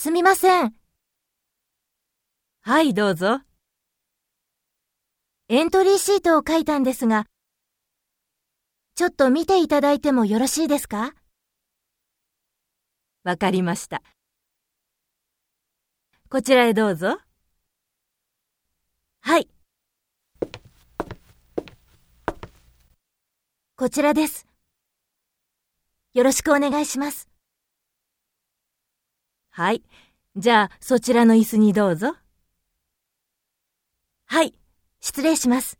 すみません。はい、どうぞ。エントリーシートを書いたんですが、ちょっと見ていただいてもよろしいですか？わかりました。こちらへどうぞ。はい。こちらです。よろしくお願いします。はい。じゃあ、そちらの椅子にどうぞ。はい。失礼します。